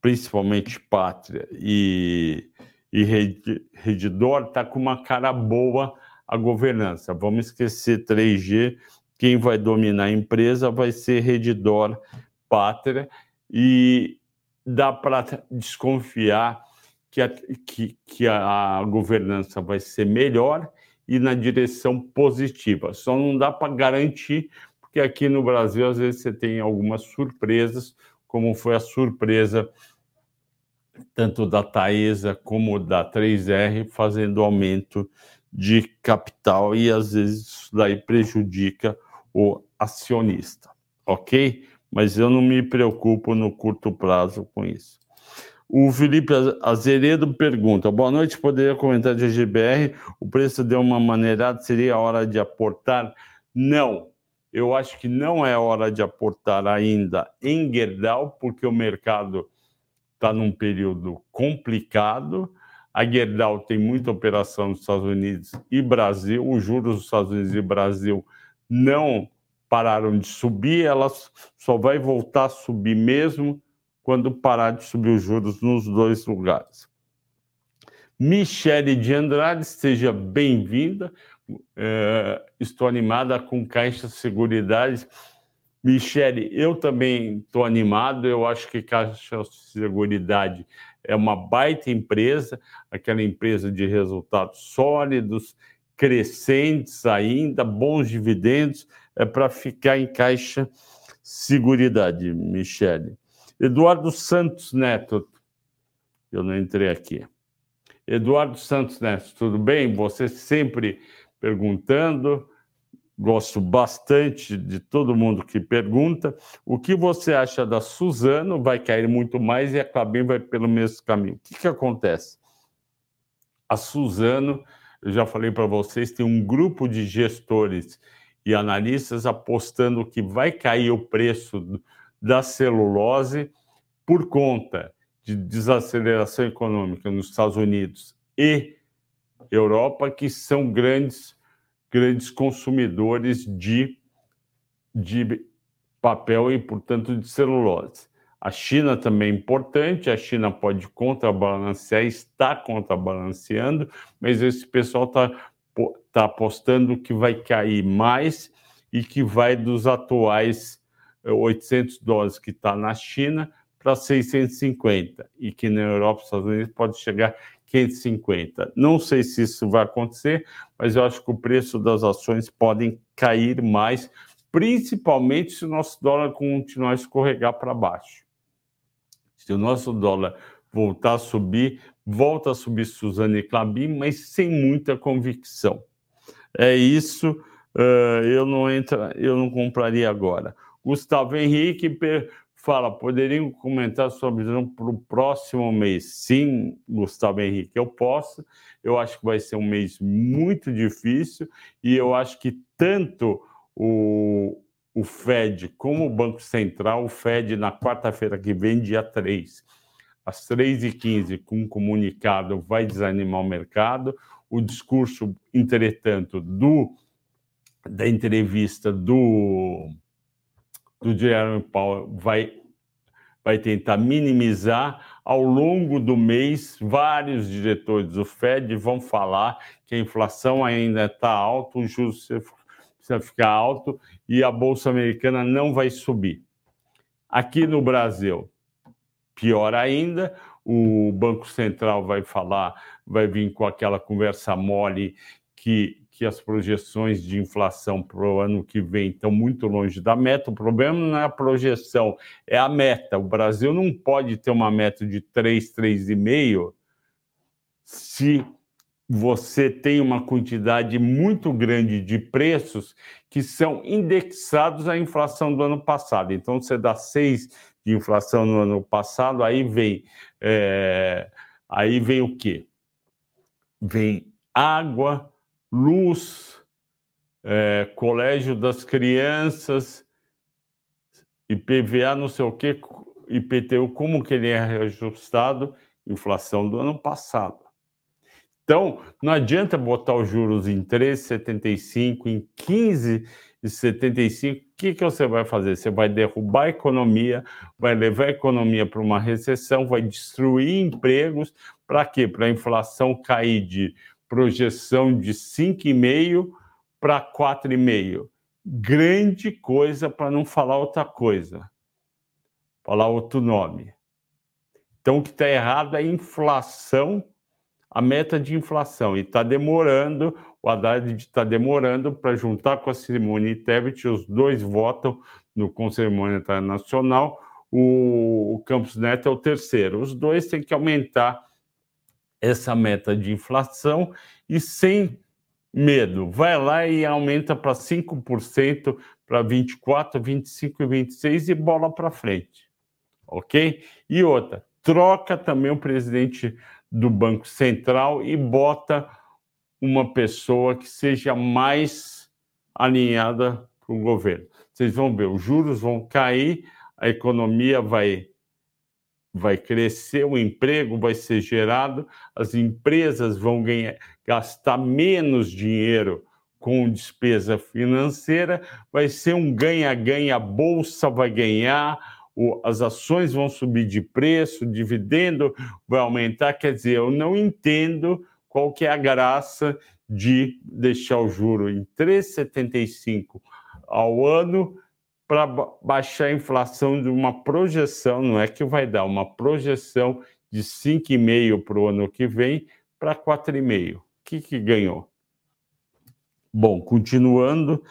principalmente Pátria e, e Redditor, está com uma cara boa a governança. Vamos esquecer 3G quem vai dominar a empresa vai ser Redditor Pátria e dá para desconfiar que a, que, que a governança vai ser melhor e na direção positiva. Só não dá para garantir, porque aqui no Brasil, às vezes, você tem algumas surpresas, como foi a surpresa tanto da Taesa como da 3R, fazendo aumento de capital, e às vezes isso daí prejudica o acionista, ok? Mas eu não me preocupo no curto prazo com isso. O Felipe Azeredo pergunta: Boa noite, poderia comentar de GBR? O preço deu uma maneirada, seria a hora de aportar? Não, eu acho que não é hora de aportar ainda em Gerdau, porque o mercado está num período complicado. A Gerdau tem muita operação nos Estados Unidos e Brasil, os juros dos Estados Unidos e Brasil não pararam de subir, elas só vai voltar a subir mesmo quando parar de subir os juros nos dois lugares. Michele de Andrade, seja bem-vinda. É, estou animada com Caixa Seguridade. Michele, eu também estou animado. Eu acho que Caixa Seguridade é uma baita empresa, aquela empresa de resultados sólidos, crescentes ainda, bons dividendos, é para ficar em Caixa Seguridade, Michele. Eduardo Santos Neto, eu não entrei aqui. Eduardo Santos Neto, tudo bem? Você sempre perguntando. Gosto bastante de todo mundo que pergunta. O que você acha da Suzano? Vai cair muito mais e a Clabin vai pelo mesmo caminho. O que, que acontece? A Suzano, eu já falei para vocês, tem um grupo de gestores e analistas apostando que vai cair o preço da celulose por conta de desaceleração econômica nos Estados Unidos e Europa, que são grandes, grandes consumidores de, de papel e, portanto, de celulose. A China também é importante, a China pode contrabalancear, está contrabalanceando, mas esse pessoal está tá apostando que vai cair mais e que vai dos atuais 800 dólares que está na China para 650 e que na Europa e Estados Unidos pode chegar 550. Não sei se isso vai acontecer, mas eu acho que o preço das ações podem cair mais, principalmente se o nosso dólar continuar a escorregar para baixo. Se o nosso dólar voltar a subir, volta a subir Suzane Clabin, mas sem muita convicção. É isso, uh, eu não entra, eu não compraria agora. Gustavo Henrique fala, poderiam comentar sobre visão para o próximo mês? Sim, Gustavo Henrique, eu posso. Eu acho que vai ser um mês muito difícil e eu acho que tanto o, o Fed como o Banco Central, o Fed na quarta-feira que vem, dia 3, às 3h15, com um comunicado, vai desanimar o mercado. O discurso, entretanto, do, da entrevista do do Jeremy Powell vai, vai tentar minimizar. Ao longo do mês, vários diretores do Fed vão falar que a inflação ainda está alta, o juros precisa ficar alto e a Bolsa Americana não vai subir. Aqui no Brasil, pior ainda, o Banco Central vai falar, vai vir com aquela conversa mole que que as projeções de inflação para o ano que vem estão muito longe da meta. O problema não é a projeção, é a meta. O Brasil não pode ter uma meta de 3, 3,5 se você tem uma quantidade muito grande de preços que são indexados à inflação do ano passado. Então, você dá 6 de inflação no ano passado, aí vem, é, aí vem o quê? Vem água, luz, é, colégio das crianças, IPVA, não sei o quê, IPTU, como que ele é reajustado? Inflação do ano passado. Então, não adianta botar os juros em 3,75, em 15,75. O que, que você vai fazer? Você vai derrubar a economia, vai levar a economia para uma recessão, vai destruir empregos. Para quê? Para a inflação cair de projeção de 5,5 para 4,5. Grande coisa para não falar outra coisa, falar outro nome. Então, o que está errado é inflação, a meta de inflação, e está demorando, o Haddad está demorando para juntar com a Simone Tebet, os dois votam no Conselho Monetário Nacional, o, o Campos Neto é o terceiro. Os dois têm que aumentar essa meta de inflação e sem medo, vai lá e aumenta para 5%, para 24, 25 e 26 e bola para frente. OK? E outra, troca também o presidente do Banco Central e bota uma pessoa que seja mais alinhada para o governo. Vocês vão ver, os juros vão cair, a economia vai vai crescer, o emprego vai ser gerado, as empresas vão ganhar, gastar menos dinheiro com despesa financeira, vai ser um ganha-ganha, a bolsa vai ganhar, o, as ações vão subir de preço, o dividendo vai aumentar. Quer dizer, eu não entendo qual que é a graça de deixar o juro em 3,75 ao ano para baixar a inflação de uma projeção, não é que vai dar, uma projeção de 5,5 para o ano que vem para 4,5. O que, que ganhou? Bom, continuando,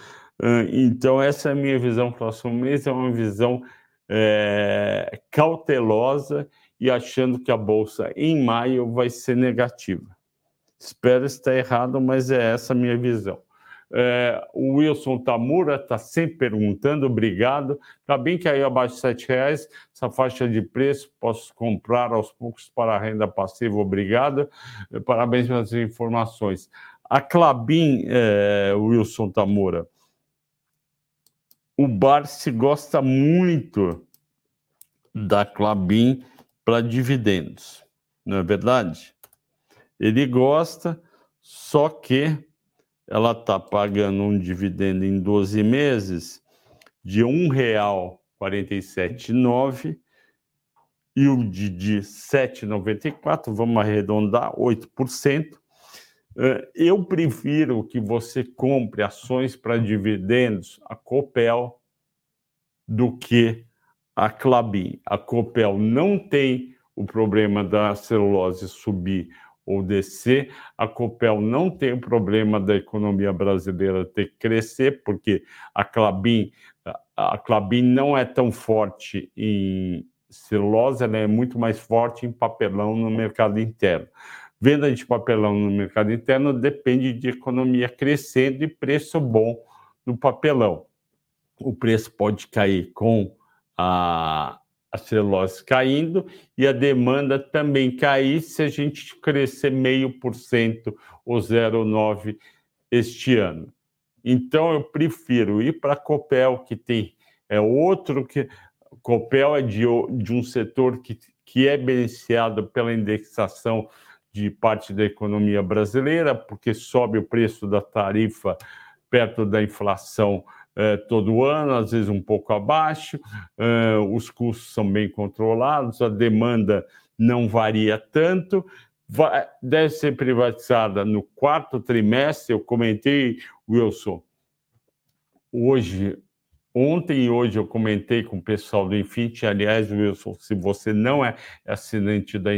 então essa é a minha visão para o próximo mês, é uma visão é, cautelosa e achando que a bolsa em maio vai ser negativa. Espero estar errado, mas é essa a minha visão. É, o Wilson Tamura está sempre perguntando, obrigado. Está bem que aí abaixo de R$ reais, essa faixa de preço, posso comprar aos poucos para a renda passiva, obrigado. Parabéns pelas informações. A Clabin, é, Wilson Tamura, o Barsi gosta muito da Clabin para dividendos, não é verdade? Ele gosta, só que ela está pagando um dividendo em 12 meses de R$ 1,479 e o de, de 7,94, vamos arredondar, 8%. Eu prefiro que você compre ações para dividendos, a Copel, do que a Clabin. A Copel não tem o problema da celulose subir ou descer. A Copel não tem o problema da economia brasileira ter que crescer, porque a Clabin, a Clabin não é tão forte em celulose, ela é muito mais forte em papelão no mercado interno. Venda de papelão no mercado interno depende de economia crescendo e preço bom do papelão. O preço pode cair com a a celulose caindo e a demanda também cair se a gente crescer meio por cento ou 0,9 este ano. Então eu prefiro ir para a Copel, que tem é outro que Copel é de, de um setor que, que é beneficiado pela indexação de parte da economia brasileira, porque sobe o preço da tarifa perto da inflação é, todo ano, às vezes um pouco abaixo, é, os custos são bem controlados, a demanda não varia tanto, vai, deve ser privatizada no quarto trimestre. Eu comentei, Wilson, hoje, ontem e hoje eu comentei com o pessoal do Infinity. Aliás, Wilson, se você não é assinante da,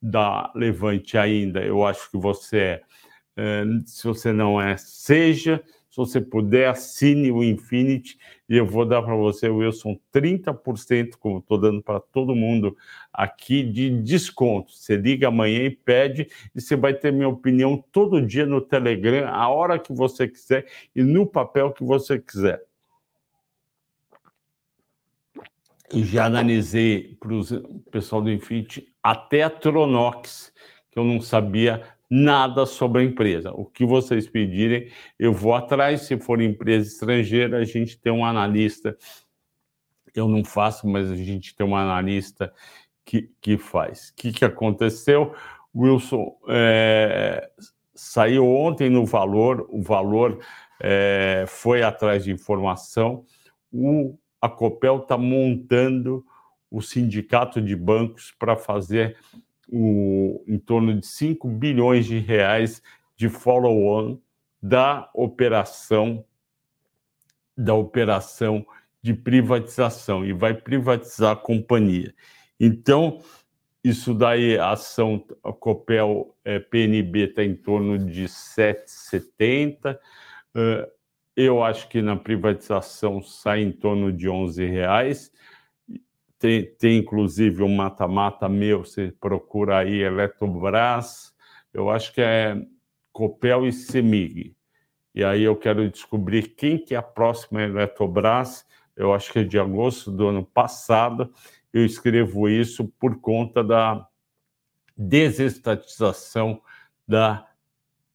da Levante ainda, eu acho que você é. é se você não é, seja. Se você puder, assine o Infinity e eu vou dar para você, Wilson, 30%, como estou dando para todo mundo aqui, de desconto. Você liga amanhã e pede, e você vai ter minha opinião todo dia no Telegram, a hora que você quiser e no papel que você quiser. E já analisei para o pessoal do Infinity até a Tronox, que eu não sabia nada sobre a empresa. O que vocês pedirem, eu vou atrás. Se for empresa estrangeira, a gente tem um analista. Eu não faço, mas a gente tem um analista que, que faz. O que, que aconteceu? Wilson é, saiu ontem no valor, o valor é, foi atrás de informação. O, a Copel está montando o sindicato de bancos para fazer o, em torno de 5 bilhões de reais de follow-on da operação da operação de privatização e vai privatizar a companhia. Então, isso daí, a ação a Copel é, PNB está em torno de 7,70. Uh, eu acho que na privatização sai em torno de 11 reais. Tem, tem inclusive um mata-mata meu, você procura aí Eletrobras, eu acho que é Copel e Semig. E aí eu quero descobrir quem que é a próxima Eletrobras, eu acho que é de agosto do ano passado, eu escrevo isso por conta da desestatização da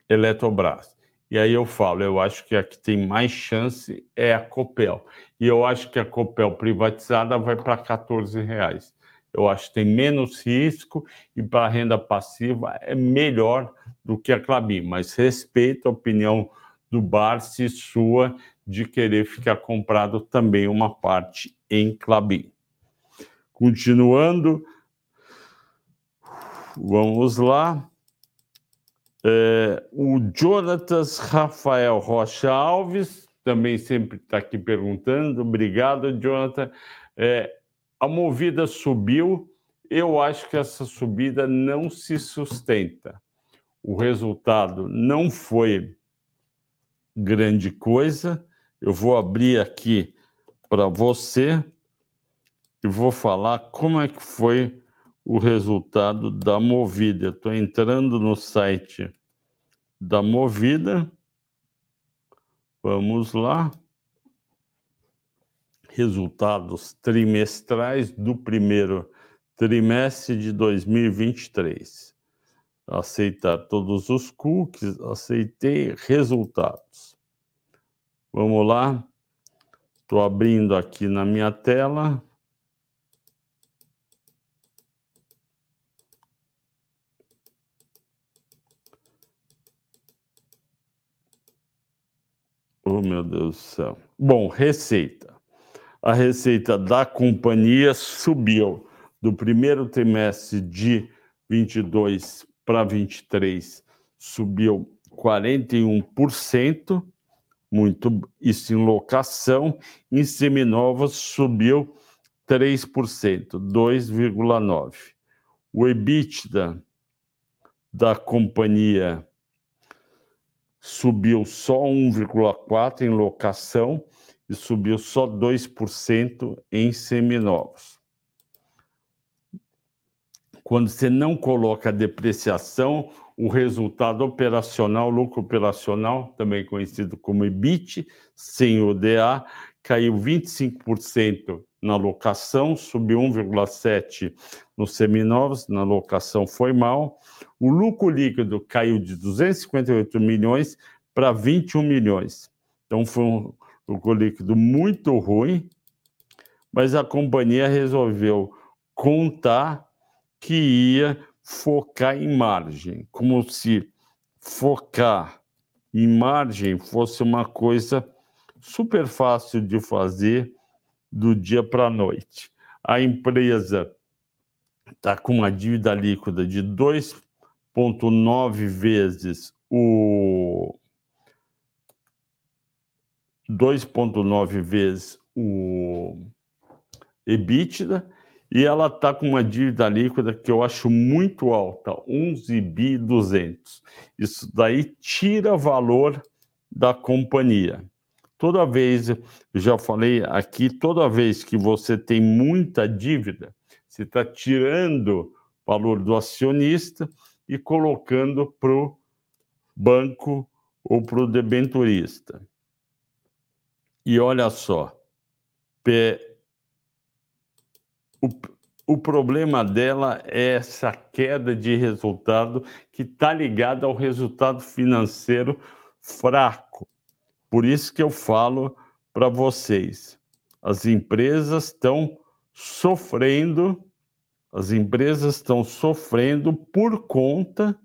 Eletrobras. E aí eu falo, eu acho que a que tem mais chance é a Copel. E eu acho que a Copel privatizada vai para 14 reais. Eu acho que tem menos risco e para renda passiva é melhor do que a Clabin. Mas respeito a opinião do Barsi sua de querer ficar comprado também uma parte em Clabin. Continuando, vamos lá. É, o Jonatas Rafael Rocha Alves também sempre está aqui perguntando. Obrigado, Jonathan. É, a movida subiu. Eu acho que essa subida não se sustenta. O resultado não foi grande coisa. Eu vou abrir aqui para você e vou falar como é que foi o resultado da Movida. Estou entrando no site da Movida. Vamos lá. Resultados trimestrais do primeiro trimestre de 2023. Aceitar todos os cookies, aceitei resultados. Vamos lá. Estou abrindo aqui na minha tela. Oh, meu Deus do céu. Bom, receita. A receita da companhia subiu do primeiro trimestre de 22 para 23, subiu 41%, muito isso em locação, em seminovos subiu 3%, 2,9%. O EBITDA da companhia subiu só 1,4% em locação e subiu só 2% em seminovos. Quando você não coloca depreciação, o resultado operacional, lucro operacional, também conhecido como EBIT, sem ODA, caiu 25% na locação, subiu 1,7% nos seminovos, na locação foi mal. O lucro líquido caiu de 258 milhões para 21 milhões. Então foi um lucro líquido muito ruim, mas a companhia resolveu contar que ia focar em margem, como se focar em margem fosse uma coisa super fácil de fazer do dia para a noite. A empresa está com uma dívida líquida de 2,9 vezes o 2,9 vezes o EBITDA e ela está com uma dívida líquida que eu acho muito alta, 11 bi 200. Isso daí tira valor da companhia. Toda vez, já falei aqui, toda vez que você tem muita dívida, você está tirando valor do acionista e colocando para o banco ou para o debenturista. E olha só, o, o problema dela é essa queda de resultado que está ligada ao resultado financeiro fraco. Por isso que eu falo para vocês, as empresas estão sofrendo, as empresas estão sofrendo por conta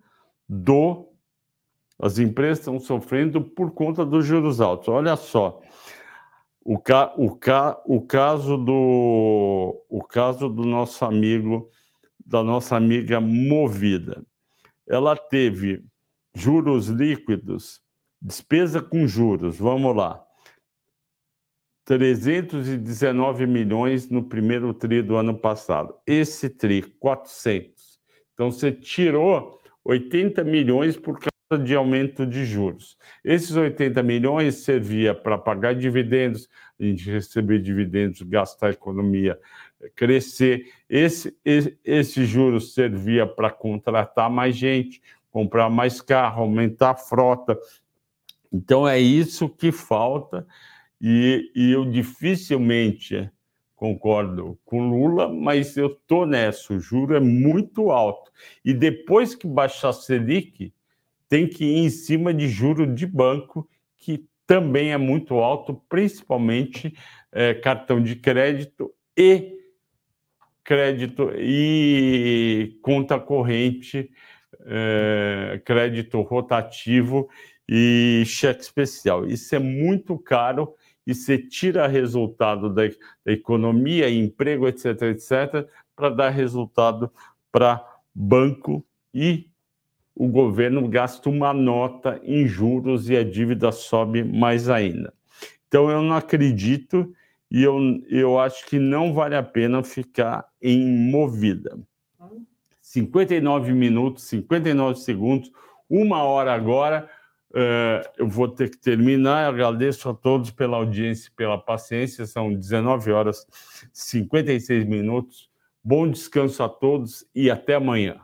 do as empresas estão sofrendo por conta dos juros altos. Olha só, o, ca, o, ca, o, caso do, o caso do nosso amigo, da nossa amiga Movida. Ela teve juros líquidos, despesa com juros, vamos lá. 319 milhões no primeiro tri do ano passado. Esse tri, 400. Então, você tirou 80 milhões por causa de aumento de juros. Esses 80 milhões servia para pagar dividendos, a gente receber dividendos, gastar a economia crescer. Esse, esse, esse juros servia para contratar mais gente, comprar mais carro, aumentar a frota. Então é isso que falta e, e eu dificilmente concordo com Lula, mas eu estou nessa. O juro é muito alto. E depois que baixar a Selic, tem que ir em cima de juro de banco, que também é muito alto, principalmente é, cartão de crédito e crédito e conta corrente, é, crédito rotativo e cheque especial. Isso é muito caro e você tira resultado da, economia, emprego, etc., etc., para dar resultado para banco e o governo gasta uma nota em juros e a dívida sobe mais ainda. Então, eu não acredito e eu, eu acho que não vale a pena ficar em movida. 59 minutos, 59 segundos, uma hora agora. Uh, eu vou ter que terminar. Agradeço a todos pela audiência e pela paciência. São 19 horas 56 minutos. Bom descanso a todos e até amanhã.